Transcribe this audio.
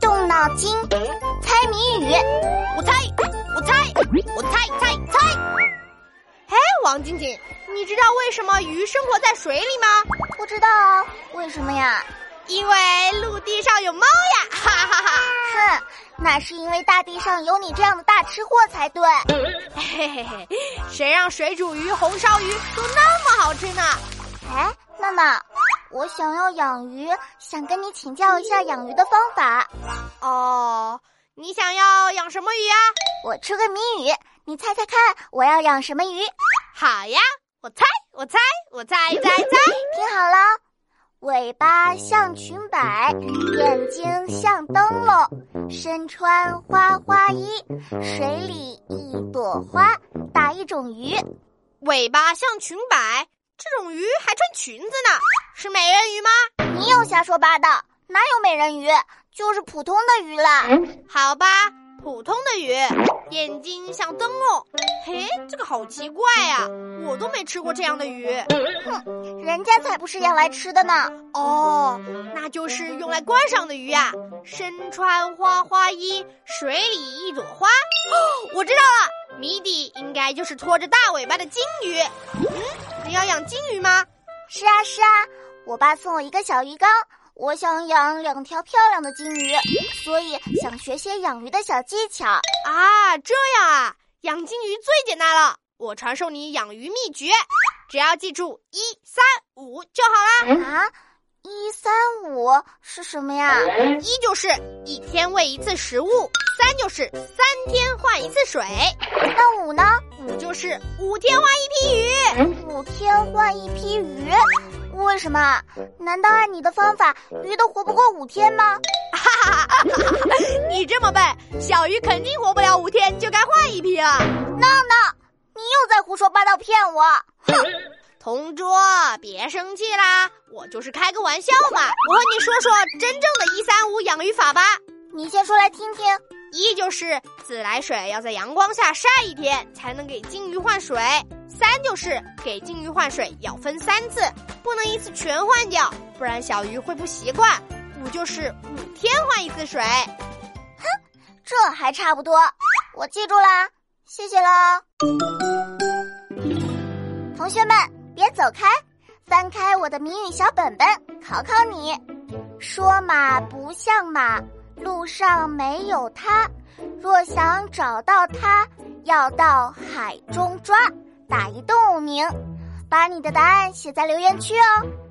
动脑筋，猜谜语。我猜，我猜，我猜猜猜。哎，王晶晶，你知道为什么鱼生活在水里吗？不知道啊，为什么呀？因为陆地上有猫呀！哈哈哈！哼，那是因为大地上有你这样的大吃货才对。嘿嘿嘿，谁让水煮鱼、红烧鱼都那么好吃呢？哎，娜娜，我想要养鱼，想跟你请教一下养鱼的方法。哦，你想要养什么鱼啊？我出个谜语，你猜猜看，我要养什么鱼？好呀，我猜，我猜，我猜猜猜，听好了。尾巴像裙摆，眼睛像灯笼，身穿花花衣，水里一朵花，打一种鱼。尾巴像裙摆，这种鱼还穿裙子呢，是美人鱼吗？你又瞎说八道，哪有美人鱼？就是普通的鱼啦。好吧。普通的鱼，眼睛像灯笼。嘿，这个好奇怪呀！我都没吃过这样的鱼。哼，人家才不是养来吃的呢。哦，那就是用来观赏的鱼啊。身穿花花衣，水里一朵花。哦，我知道了，谜底应该就是拖着大尾巴的金鱼。嗯，你要养金鱼吗？是啊，是啊，我爸送我一个小鱼缸。我想养两条漂亮的金鱼，所以想学些养鱼的小技巧啊！这样啊，养金鱼最简单了，我传授你养鱼秘诀，只要记住一三五就好啦啊！一三五是什么呀？一就是一天喂一次食物，三就是三天换一次水，那五呢？五就是五天换一批鱼，五天换一批鱼。为什么？难道按你的方法，鱼都活不过五天吗？哈哈哈！你这么笨，小鱼肯定活不了五天，就该换一批啊！闹闹，你又在胡说八道骗我！哼，同桌，别生气啦，我就是开个玩笑嘛。我和你说说真正的一三五养鱼法吧。你先说来听听。一就是自来水要在阳光下晒一天才能给金鱼换水，三就是给金鱼换水要分三次，不能一次全换掉，不然小鱼会不习惯。五就是五天换一次水。哼，这还差不多，我记住啦，谢谢啦。同学们别走开，翻开我的谜语小本本，考考你。说马不像马。路上没有它，若想找到它，要到海中抓。打一动物名，把你的答案写在留言区哦。